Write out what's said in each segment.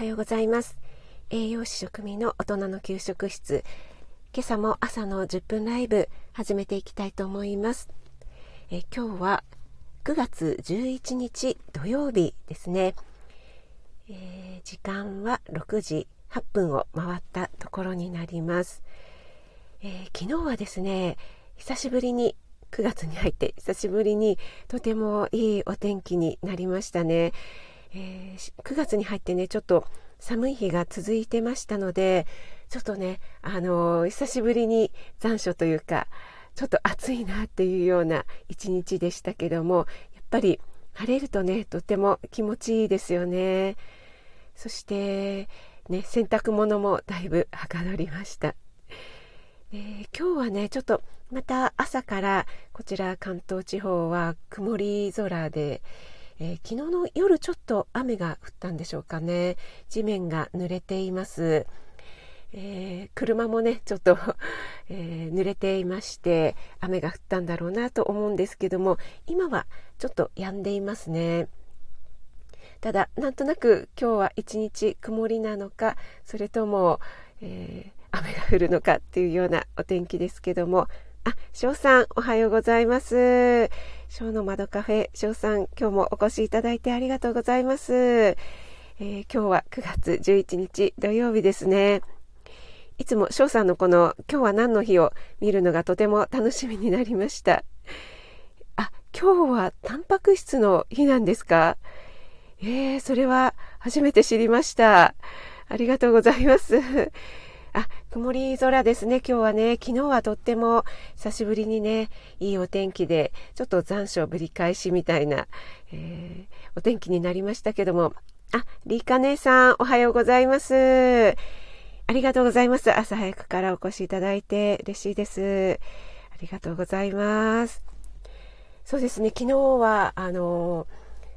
はようございます。栄養士食味の大人の給食室。今朝も朝の10分ライブ始めていきたいと思います。え今日は9月11日土曜日ですね、えー、時間は6時8分を回ったところになります、えー、昨日はですね久しぶりに9月に入って久しぶりにとてもいいお天気になりましたね、えー、9月に入ってねちょっと寒い日が続いてましたのでちょっとねあのー、久しぶりに残暑というかちょっと暑いなっていうような一日でしたけどもやっぱり晴れるとねとても気持ちいいですよね。そしてね洗濯物もだいぶはかどりました。え今日はねちょっとまた朝からこちら関東地方は曇り空で、えー、昨日の夜ちょっと雨が降ったんでしょうかね。地面が濡れています、えー、車もねちょっと えー、濡れていまして雨が降ったんだろうなと思うんですけども今はちょっと止んでいますね。ただなんとなく今日は一日曇りなのかそれとも、え雨が降るのかっていうようなお天気ですけども。あ、翔さん、おはようございます。翔の窓カフェ、翔さん、今日もお越しいただいてありがとうございます。えー、今日は9月11日土曜日ですね。いつも翔さんのこの今日は何の日を見るのがとても楽しみになりました。あ、今日はタンパク質の日なんですか？えー、それは初めて知りました。ありがとうございます。あ、曇り空ですね、今日はね。昨日はとっても久しぶりにね、いいお天気で、ちょっと残暑ぶり返しみたいな、えー、お天気になりましたけども。あ、リーカ姉さん、おはようございます。ありがとうございます。朝早くからお越しいただいて嬉しいです。ありがとうございます。そうですね、昨日は、あの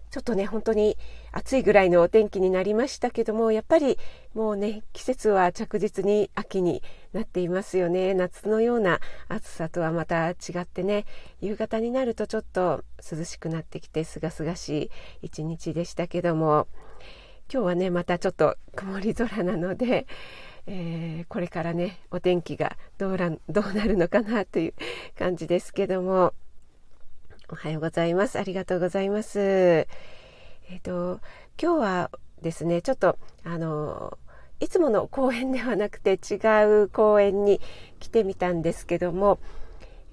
ちょっとね、本当に暑いぐらいのお天気になりましたけども、やっぱりもうね、季節は着実に秋になっていますよね。夏のような暑さとはまた違ってね、夕方になるとちょっと涼しくなってきて、すがすがしい一日でしたけども、今日はね、またちょっと曇り空なので、えー、これからね、お天気がどうらどうなるのかなという感じですけども、おはようございます。ありがとうございます。えっ、ー、と、今日はですね、ちょっと、あの、いつもの公園ではなくて違う公園に来てみたんですけども、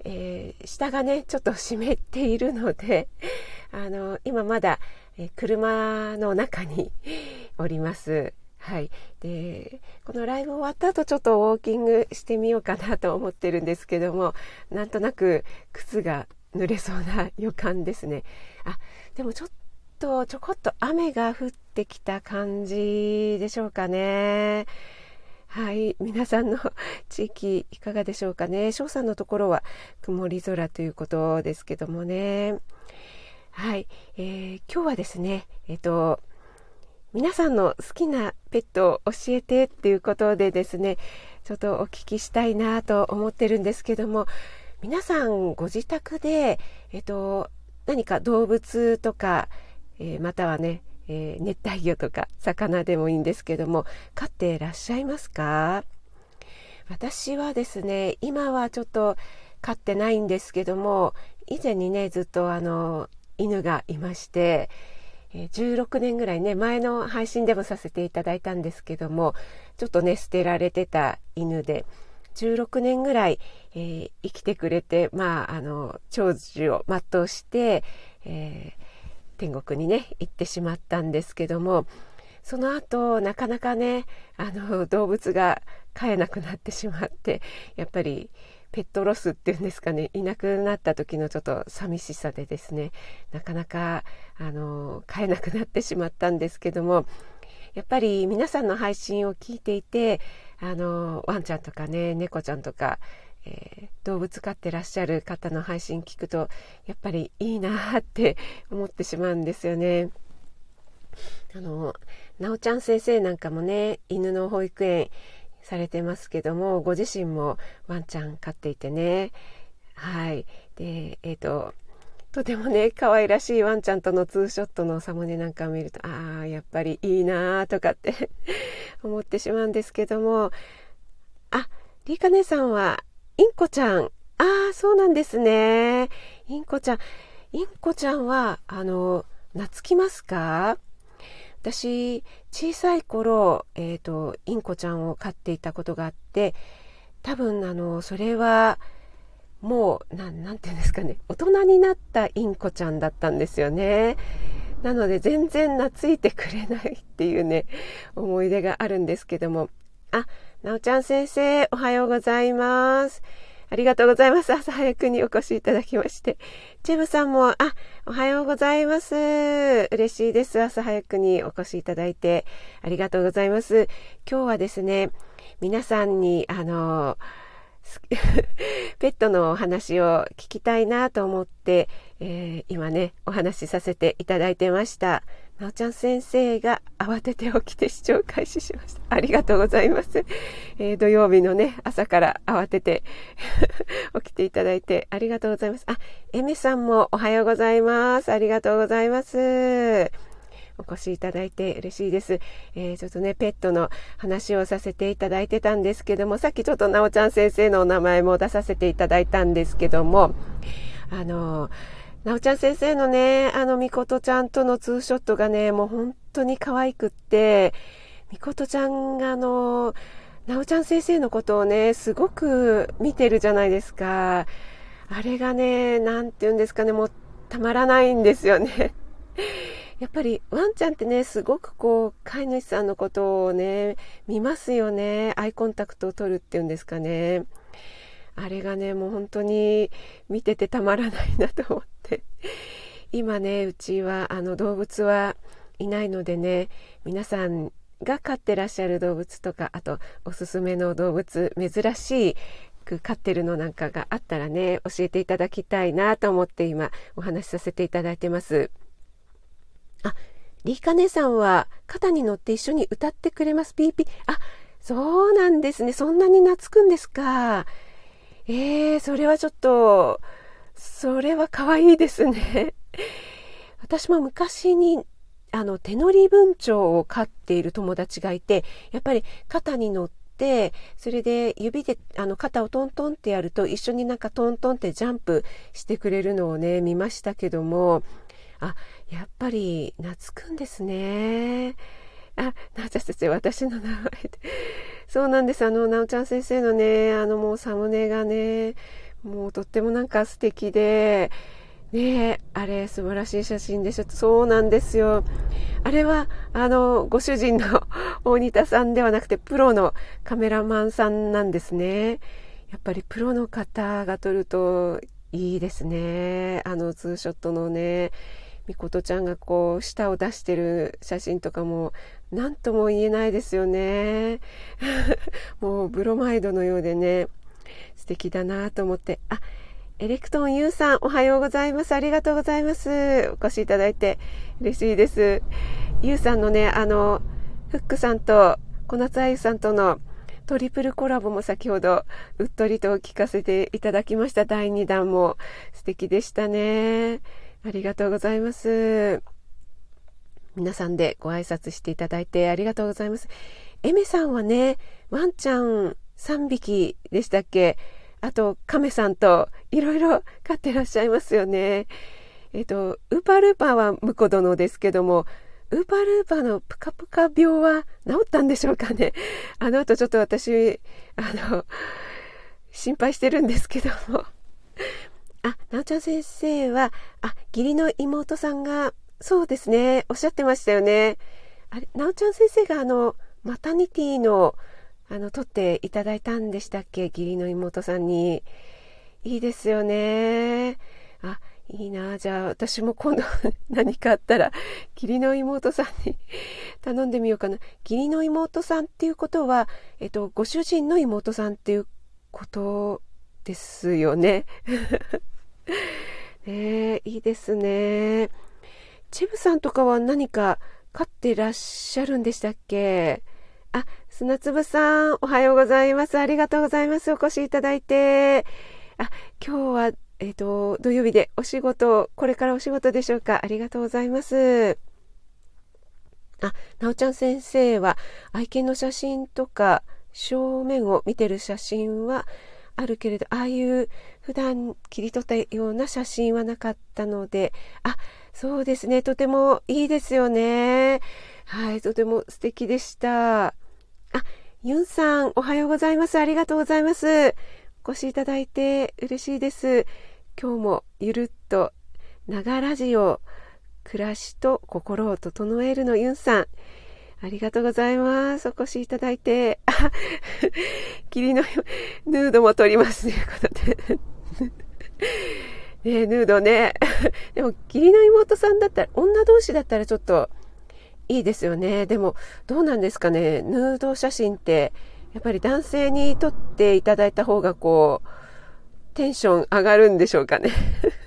えー、下がね、ちょっと湿っているので、あの、今まだ、え、車の中に おります。はい。で、このライブ終わった後ちょっとウォーキングしてみようかなと思ってるんですけども、なんとなく靴が濡れそうな予感ですね。あ、でもちょっとちょこっと雨が降ってきた感じでしょうかね。はい。皆さんの地域いかがでしょうかね。翔さんのところは曇り空ということですけどもね。はい。えー、今日はですね、えっ、と、皆さんの好きなペットを教えてっていうことでですね、ちょっとお聞きしたいなと思ってるんですけども、皆さんご自宅で、えっと、何か動物とか、えー、またはね、えー、熱帯魚とか魚でもいいんですけども飼っていらっしゃいますか？私はですね今はちょっと飼ってないんですけども以前にねずっとあの犬がいまして16年ぐらいね前の配信でもさせていただいたんですけどもちょっとね捨てられてた犬で16年ぐらい、えー、生きてくれて、まあ、あの、長寿を全うして、えー、天国にね、行ってしまったんですけども、その後、なかなかね、あの、動物が飼えなくなってしまって、やっぱり、ペットロスっていうんですかね、いなくなった時のちょっと寂しさでですね、なかなか、あの、飼えなくなってしまったんですけども、やっぱり皆さんの配信を聞いていてあのワンちゃんとかね猫ちゃんとか、えー、動物飼ってらっしゃる方の配信聞くとやっぱりいいなって思ってしまうんですよね。あのなおちゃん先生なんかもね犬の保育園されてますけどもご自身もワンちゃん飼っていてね。はい。でえっ、ー、ととてもね可愛らしいワンちゃんとのツーショットのサムネなんかを見るとああやっぱりいいなーとかって 思ってしまうんですけども。あリーカ姉さんはインコちゃん。ああそうなんですね。インコちゃん。インコちゃんはあの懐きますか？私小さい頃、えーと、インコちゃんを飼っていたことがあって多分あのそれはもう何て言うんですかね。大人になったインコちゃんだったんですよね。なので全然懐いてくれないっていうね思い出があるんですけども。あなおちゃん先生おはようございますありがとうございます。朝早くにお越しいただきまして。チェムさんも、あ、おはようございます。嬉しいです。朝早くにお越しいただいて。ありがとうございます。今日はですね、皆さんに、あの、ペットのお話を聞きたいなと思って、えー、今ね、お話しさせていただいてました。なおちゃん先生が慌てて起きて視聴開始しました。ありがとうございます。えー、土曜日のね、朝から慌てて 起きていただいてありがとうございます。あ、エミさんもおはようございます。ありがとうございます。お越しいただいて嬉しいです。えー、ちょっとね、ペットの話をさせていただいてたんですけども、さっきちょっとなおちゃん先生のお名前も出させていただいたんですけども、あのーなおちゃん先生のね、あの、みことちゃんとのツーショットがね、もう本当に可愛くって、みことちゃんがあの、なおちゃん先生のことをね、すごく見てるじゃないですか。あれがね、なんて言うんですかね、もうたまらないんですよね。やっぱりワンちゃんってね、すごくこう、飼い主さんのことをね、見ますよね。アイコンタクトを取るっていうんですかね。あれがねもう本当に見ててたまらないなと思って。今ねうちはあの動物はいないのでね皆さんが飼ってらっしゃる動物とかあとおすすめの動物珍しい飼ってるのなんかがあったらね教えていただきたいなと思って今お話しさせていただいてます。あリカ姉さんは肩に乗って一緒に歌ってくれます。ピーピー。あそうなんですね。そんなに懐くんですか。えー、それはちょっと、それは可愛いですね。私も昔に、あの、手乗り文鳥を飼っている友達がいて、やっぱり肩に乗って、それで指であの肩をトントンってやると一緒になんかトントンってジャンプしてくれるのをね見ましたけどもあやっぱり懐くんですねあなおちゃん先生私の名前でそうなんです。あの、なおちゃん先生のね、あのもうサムネがね、もうとってもなんか素敵で、ねあれ素晴らしい写真でしょ。そうなんですよ。あれは、あの、ご主人の大仁田さんではなくて、プロのカメラマンさんなんですね。やっぱりプロの方が撮るといいですね。あのツーショットのね、みことちゃんがこう舌を出してる写真とかも何とも言えないですよね。もうブロマイドのようでね素敵だなと思って。あエレクトン U さんおはようございます。ありがとうございます。お越しいただいて嬉しいです。U さんのねあのフックさんと小夏あゆさんとのトリプルコラボも先ほどうっとりと聞かせていただきました。第2弾も素敵でしたね。ありがとうございます。皆さんでご挨拶していただいてありがとうございます。エメさんはね、ワンちゃん3匹でしたっけ？あと、カメさんといろいろ飼ってらっしゃいますよね。えっと、ウーパールーパーは婿殿ですけども、ウーパールーパーのプカプカ病は治ったんでしょうかね？あの後ちょっと私、あの、心配してるんですけども。あ、なおちゃん先生は、あ、義理の妹さんが、そうですね、おっしゃってましたよね。あれ、なおちゃん先生があの、マタニティの、あの、撮っていただいたんでしたっけ？義理の妹さんに。いいですよね。あ、いいな。じゃあ、私も今度 何かあったら、義理の妹さんに 頼んでみようかな。義理の妹さんっていうことは、えっと、ご主人の妹さんっていうことですよね。ねいいですね。チェブさんとかは何か飼ってらっしゃるんでしたっけ？あ、砂粒さん、おはようございます。ありがとうございます。お越しいただいて。あ、今日は、えっ、ー、と、土曜日でお仕事、これからお仕事でしょうか？ありがとうございます。あ、なおちゃん先生は愛犬の写真とか正面を見てる写真はあるけれど、ああいう普段切り取ったような写真はなかったので、あ、そうですね。とてもいいですよね。はい、とても素敵でした。あ、ユンさん、おはようございます。ありがとうございます。お越しいただいて嬉しいです。今日もゆるっと、ながラジオ、暮らしと心を整えるのユンさん。ありがとうございます。お越しいただいて。あ、霧のヌードも撮りますね。ことで。ねヌードね。でも、義理の妹さんだったら、女同士だったらちょっといいですよね。でも、どうなんですかね。ヌード写真って、やっぱり男性に撮っていただいた方がこう、テンション上がるんでしょうかね。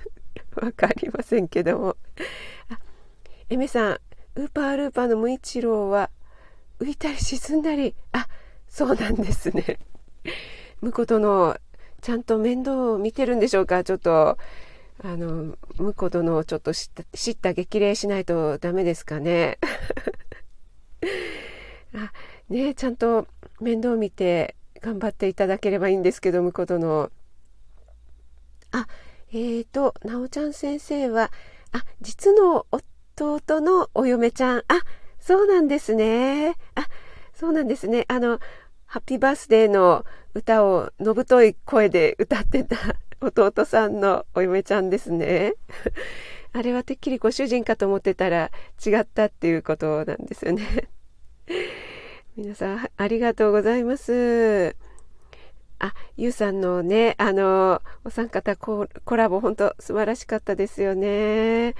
わかりませんけども。あ、エメさん、ウーパールーパーの無一郎は浮いたり沈んだり、あ、そうなんですね。婿殿、ちゃんと面倒を見てるんでしょうかちょっと、あの、婿殿をちょっと知った知った激励しないとダメですかね。あ、ねちゃんと面倒見て頑張っていただければいいんですけど婿殿あえーとなおちゃん先生はあ実の弟のお嫁ちゃん。あそうなんですね。あそうなんですね。あのハッピーバースデーの歌をのぶとい声で歌ってた弟さんのお嫁ちゃんですね。あれはてっきりご主人かと思ってたら違ったっていうことなんですよね。皆さん、ありがとうございます。あ、ゆうさんのね、あの、お三方コラボ、本当素晴らしかったですよね。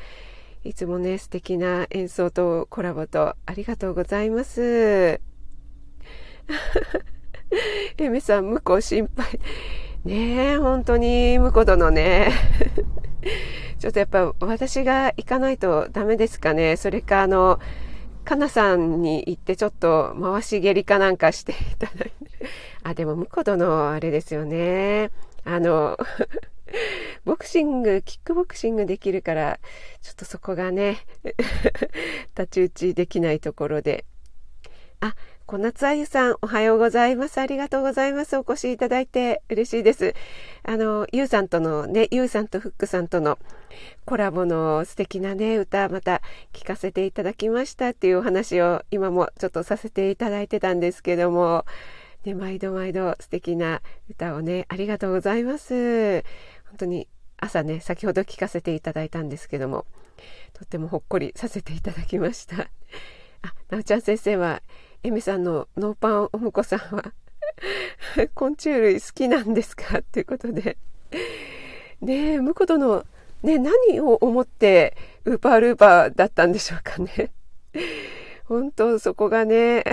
いつもね、素敵な演奏とコラボとありがとうございます。エメさん、向こう心配。ねえ、本当に、向こう殿ね。ちょっとやっぱ私が行かないとダメですかね。それか、あの、かなさんに行ってちょっと回し蹴りかなんかしていただいて。あ、でも、婿殿あれですよね。あの、ボクシング、キックボクシングできるから、ちょっとそこがね、太刀打ちできないところで。あ、小夏あゆさん、おはようございます。ありがとうございます。お越しいただいて嬉しいです。あの、ゆうさんとのね、ゆうさんとフックさんとのコラボの素敵なね、歌、また聞かせていただきましたっていうお話を今もちょっとさせていただいてたんですけども、ね、毎度毎度素敵な歌をね、ありがとうございます。本当に朝ね、先ほど聞かせていただいたんですけども、とってもほっこりさせていただきました。あ、なおちゃん先生は、エミさんのノーパンおむこさんは 昆虫類好きなんですか？ということで。ねえ婿殿ね何を思ってウーパールーパーだったんでしょうかね。本当そこがね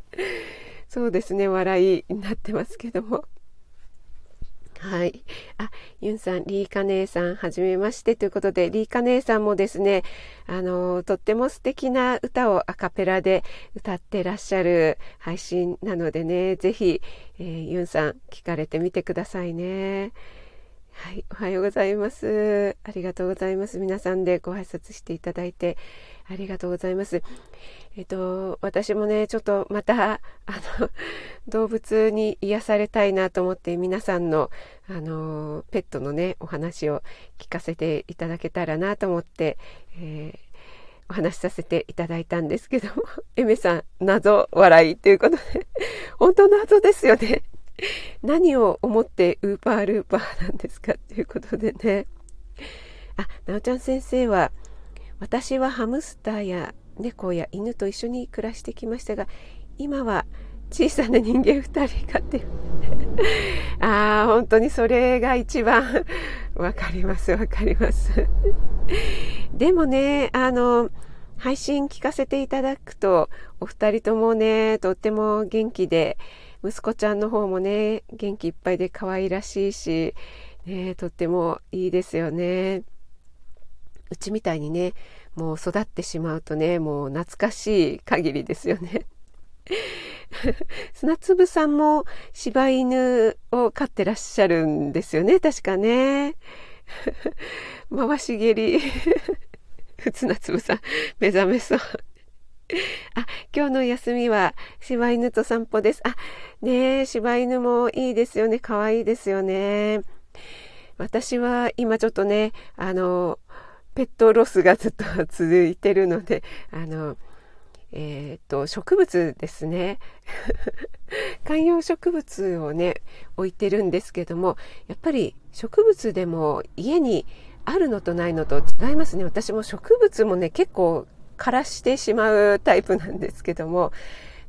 そうですね笑いになってますけども。はい。あ、ユンさん、リーカ姉さん、はじめましてということで、リーカ姉さんもですね、あの、とっても素敵な歌をアカペラで歌ってらっしゃる配信なのでね、ぜひ、えー、ユンさん、聞かれてみてくださいね。はい、おはようございます。ありがとうございます。皆さんでご挨拶していただいて、ありがとうございます。えっと、私もね、ちょっとまた、あの、動物に癒されたいなと思って、皆さんの、あの、ペットのね、お話を聞かせていただけたらなと思って、えー、お話しさせていただいたんですけども、エメさん、謎笑いということで、本当謎ですよね。何を思ってウーパールーパーなんですかっていうことでね。あ、なおちゃん先生は、私はハムスターや猫や犬と一緒に暮らしてきましたが今は小さな人間2人飼って ああ本当にそれが一番わかりますわかりますでもねあの配信聞かせていただくとお二人ともねとっても元気で息子ちゃんの方もね元気いっぱいで可愛らしいし、ね、とってもいいですよね。うちみたいにねもう育ってしまうとねもう懐かしい限りですよね 砂粒さんも柴犬を飼ってらっしゃるんですよね、確かね。回し蹴り。砂粒さん、目覚めそう。あ、今日の休みは柴犬と散歩です。あ、ねえ、柴犬もいいですよね。可愛いですよね。私は今ちょっとね、あの、ペットロスがずっと続いてるので、あの、えっ、と、植物ですね。観葉植物をね、置いてるんですけども、やっぱり植物でも家にあるのとないのと違いますね。私も植物もね、結構枯らしてしまうタイプなんですけども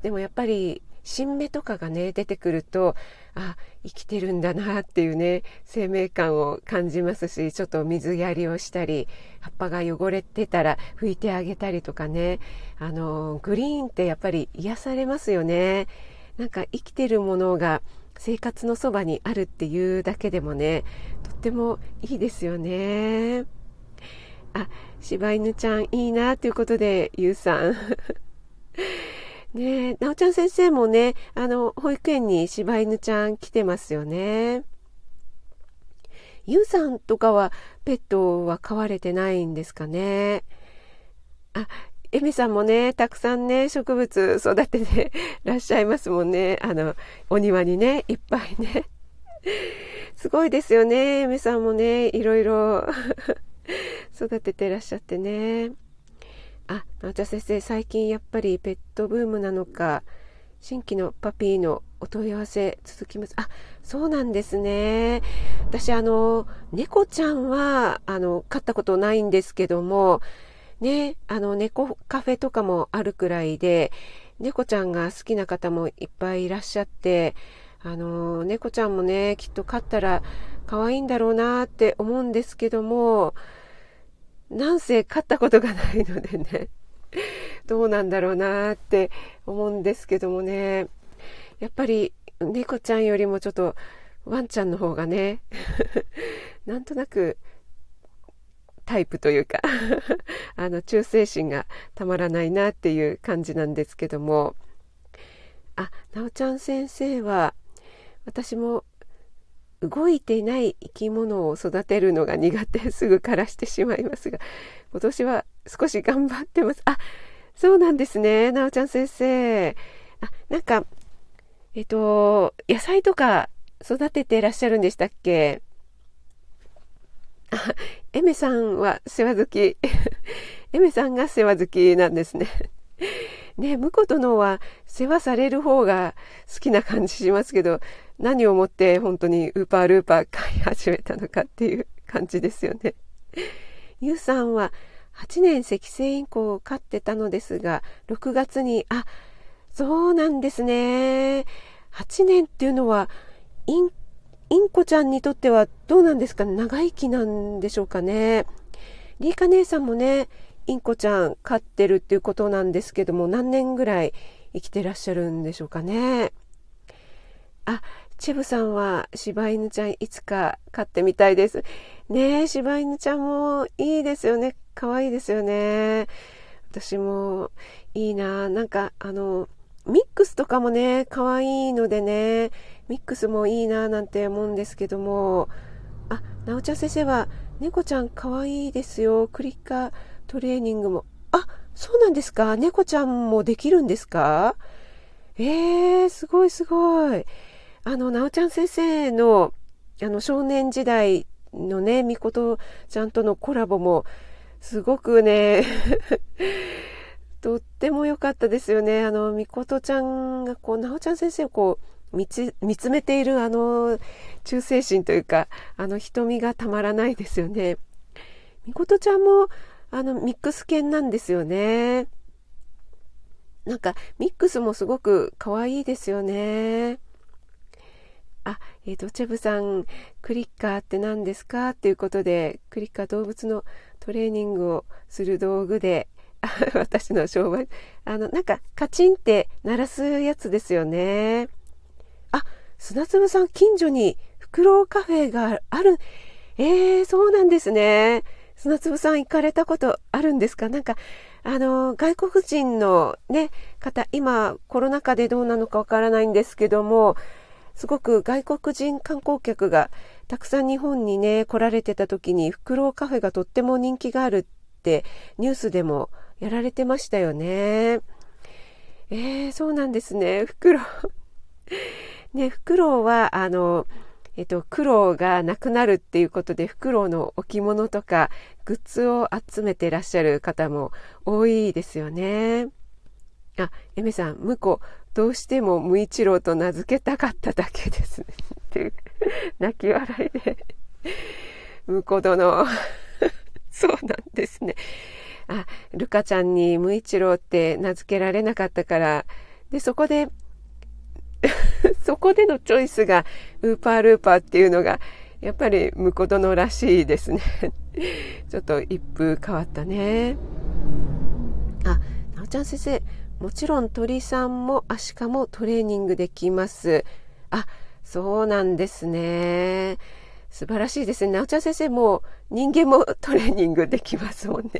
でもやっぱり新芽とかがね出てくるとあ生きてるんだなっていうね生命感を感じますしちょっと水やりをしたり葉っぱが汚れてたら拭いてあげたりとかねあのグリーンってやっぱり癒されますよねなんか生きてるものが生活のそばにあるっていうだけでもねとってもいいですよねあ柴犬ちゃんいいなということで、ゆうさん。ねえ、なおちゃん先生もね、あの、保育園に柴犬ちゃん来てますよね。ゆうさんとかはペットは飼われてないんですかね。あ、エミさんもね、たくさんね、植物育てて らっしゃいますもんね。あの、お庭にね、いっぱいね。すごいですよね、エミさんもね、いろいろ 育ててらっしゃってねあ直田先生最近やっぱりペットブームなのか新規のパピーのお問い合わせ続きます。あそうなんですね。私あの猫ちゃんはあの飼ったことないんですけどもねあの猫カフェとかもあるくらいで猫ちゃんが好きな方もいっぱいいらっしゃってあの猫ちゃんもねきっと飼ったら可愛いんだろうなって思うんですけどもなんせ飼ったことがないのでね。どうなんだろうなって思うんですけどもね。やっぱり猫ちゃんよりもちょっとワンちゃんの方がね なんとなくタイプというか あの忠誠心がたまらないなっていう感じなんですけども。あなおちゃん先生は私も動いてない生き物を育てるのが苦手すぐ枯らしてしまいますが今年は少し頑張ってます。あそうなんですね。なおちゃん先生。あなんかえっと野菜とか育ててらっしゃるんでしたっけ？あエメさんは世話好き。エメさんが世話好きなんですね。ね、婿殿は世話される方が好きな感じしますけど、何をもって本当にウーパールーパー飼い始めたのかっていう感じですよね。ゆうさんは8年赤星インコを飼ってたのですが、6月に、あ、そうなんですね。8年っていうのは、イン、インコちゃんにとってはどうなんですか？長生きなんでしょうかね。リーカ姉さんもね、インコちゃん飼ってるっていうことなんですけども何年ぐらい生きてらっしゃるんでしょうかね。あチェブさんは柴犬ちゃんいつか飼ってみたいです。ねえ柴犬ちゃんもいいですよね。可愛いですよね。私もいいな。なんかあのミックスとかもね可愛いのでねミックスもいいななんて思うんですけども。あなおちゃん先生は猫ちゃん可愛いですよ。クリッカートレーニングも。あ、そうなんですか猫ちゃんもできるんですか？えー、すごいすごい。あの、なおちゃん先生の、あの、少年時代のね、みことちゃんとのコラボも、すごくね とっても良かったですよね。あの、みことちゃんが、こう、なおちゃん先生をこう、見つ見つめているあの忠誠心というかあの瞳がたまらないですよね。みことちゃんもあのミックス犬なんですよね。なんかミックスもすごく可愛いですよね。あ、えっ、ー、と、チェブさん、クリッカーって何ですか？っていうことで、クリッカー動物のトレーニングをする道具で、私の商売、あの、なんかカチンって鳴らすやつですよね。あ、砂粒さん、近所にフクロウカフェがある。えー、そうなんですね。砂粒さん行かれたことあるんですか？なんか、あの、外国人のね、方、今コロナ禍でどうなのかわからないんですけども、すごく外国人観光客がたくさん日本にね、来られてた時に、フクロウカフェがとっても人気があるってニュースでもやられてましたよね。えー、そうなんですね。フクロウ。ね、フクロウは、あの、えっと、苦労がなくなるっていうことで、フクロウの置物とかグッズを集めてらっしゃる方も多いですよね。あ、エメさん、婿、どうしても無一郎と名付けたかっただけですね。っていう、泣き笑いで。婿殿。そうなんですね。あ、ルカちゃんに無一郎って名付けられなかったから、で、そこで そこでのチョイスがウーパールーパーっていうのがやっぱり婿殿らしいですね。ちょっと一風変わったね。あなおちゃん先生もちろん鳥さんもアシカもトレーニングできます。あそうなんですね。素晴らしいですね。なおちゃん先生も人間もトレーニングできますもんね。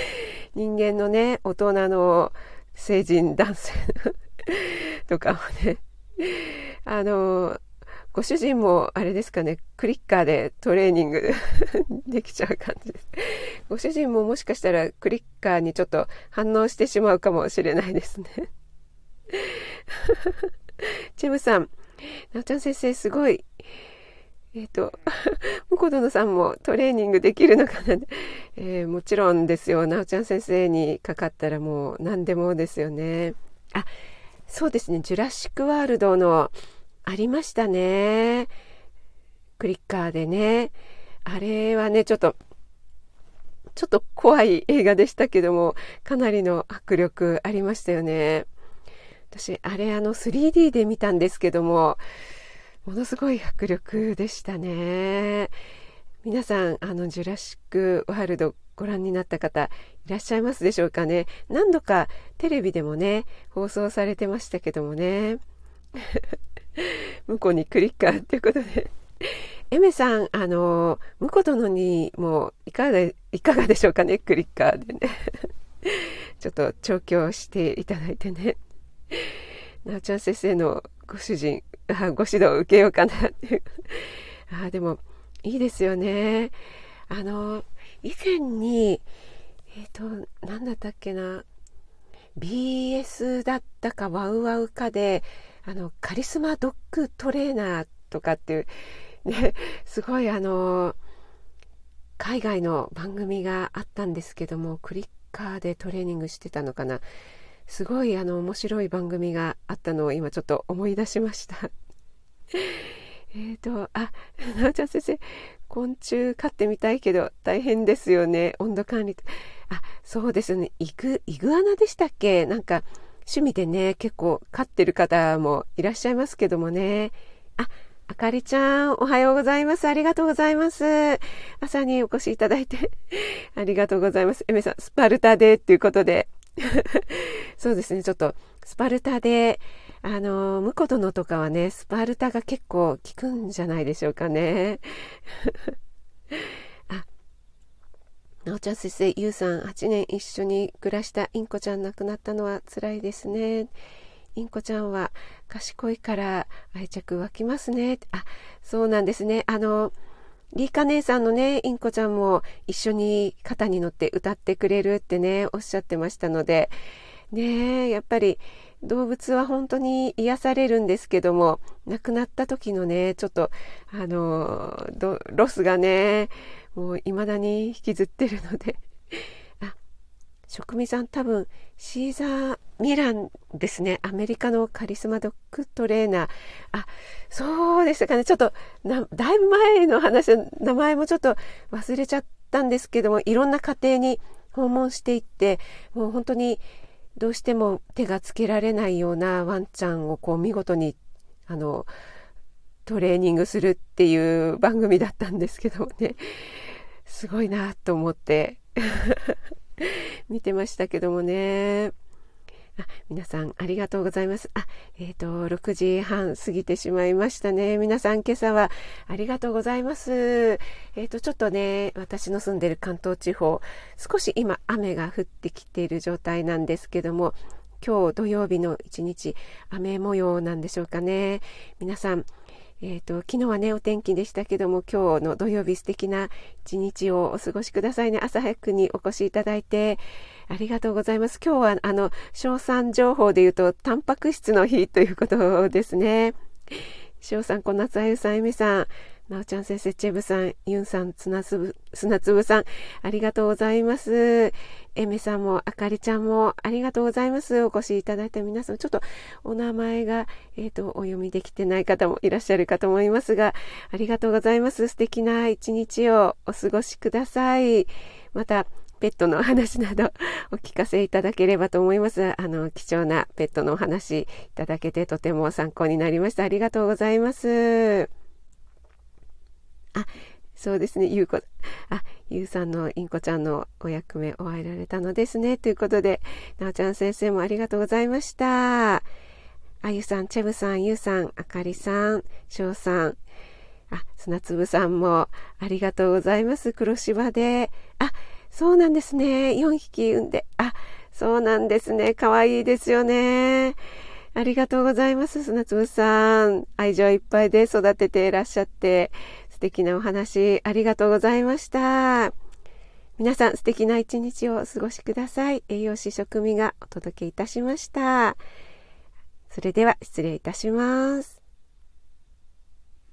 人間のね大人の成人男性とかもね あの、ご主人もあれですかね、クリッカーでトレーニング できちゃう感じです。ご主人ももしかしたらクリッカーにちょっと反応してしまうかもしれないですね。チェムさん、なおちゃん先生すごい。えっ、ー、と、ムコドノさんもトレーニングできるのかな、えー、もちろんですよ。なおちゃん先生にかかったらもう何でもですよね。あ、そうですね、ジュラシック・ワールドのありましたね。クリッカーでね。あれはね、ちょっと、ちょっと怖い映画でしたけども、かなりの迫力ありましたよね。私、あれあの 3D で見たんですけども、ものすごい迫力でしたね。皆さん、あの、ジュラシック・ワールドご覧になった方いらっしゃいますでしょうかね。何度かテレビでもね放送されてましたけどもね。向こうにクリッカーということで。エメさんあの向こう殿にもいかがでいかがでしょうかねクリッカーでね。ちょっと調教していただいてね。なおちゃん先生のご主人あご指導を受けようかなっていう。あでもいいですよねあの以前に、えっ、ー、と、何だったっけな、BS だったかワウワウかで、あの、カリスマドッグトレーナーとかっていう、ね、すごいあの、海外の番組があったんですけども、クリッカーでトレーニングしてたのかな。すごいあの面白い番組があったのを今ちょっと思い出しました。えっと、あ、なおちゃん先生、昆虫飼ってみたいけど大変ですよね。温度管理。あ、そうですね。イグ、イグアナでしたっけ？なんか趣味でね、結構飼ってる方もいらっしゃいますけどもね。あ、あかりちゃん、おはようございます。ありがとうございます。朝にお越しいただいて ありがとうございます。エメさん、スパルタでっていうことで そうですね、ちょっとスパルタで、あの、婿殿とかはね、スパルタが結構効くんじゃないでしょうかね。あ、なおちゃん先生、ゆうさん、8年一緒に暮らしたインコちゃん亡くなったのは辛いですね。インコちゃんは賢いから愛着湧きますね。あ、そうなんですね。あの、リーカ姉さんのね、インコちゃんも一緒に肩に乗って歌ってくれるってね、おっしゃってましたので、ねやっぱり動物は本当に癒されるんですけども亡くなった時のねちょっとあのロスがねもう未だに引きずってるので。あ職味さん多分シーザー・ミランですね。アメリカのカリスマドッグトレーナー。あそうでしたかね。ちょっとだいぶ前の話名前もちょっと忘れちゃったんですけどもいろんな家庭に訪問していってもう本当にどうしても手がつけられないようなワンちゃんをこう見事にあのトレーニングするっていう番組だったんですけどね。すごいなと思って 見てましたけどもね。皆さんありがとうございます。あ、えっ、ー、と、6時半過ぎてしまいましたね。皆さん今朝はありがとうございます。えっ、ー、と、ちょっとね、私の住んでる関東地方、少し今雨が降ってきている状態なんですけども、今日土曜日の一日雨模様なんでしょうかね。皆さん、えーと、昨日はねお天気でしたけども今日の土曜日素敵な一日をお過ごしくださいね朝早くにお越しいただいてありがとうございます今日はあの賞賛情報で言うとタンパク質の日ということですね翔さん小夏あゆさんえみさんなおちゃん先生、チェブさん、ユンさん、砂粒、砂粒さん、ありがとうございます。エメさんも、あかりちゃんも、ありがとうございます。お越しいただいた皆さん、ちょっとお名前が、えっ、ー、と、お読みできてない方もいらっしゃるかと思いますが、ありがとうございます。素敵な一日をお過ごしください。また、ペットの話などお聞かせいただければと思います。あの、貴重なペットのお話いただけてとても参考になりました。ありがとうございます。あ、そうですね、ゆうこ、あ、ゆうさんのインコちゃんのお役目終えられたのですね。ということで、なおちゃん先生もありがとうございました。あゆさん、チェブさん、ゆうさん、あかりさん、しょうさん、あ、砂粒さんもありがとうございます。黒芝で。あ、そうなんですね。4匹産んで。あ、そうなんですね。かわいいですよね。ありがとうございます。砂粒さん。愛情いっぱいで育てていらっしゃって。素敵なお話ありがとうございました。皆さん素敵な一日をお過ごしください。栄養士食味がお届けいたしました。それでは失礼いたします。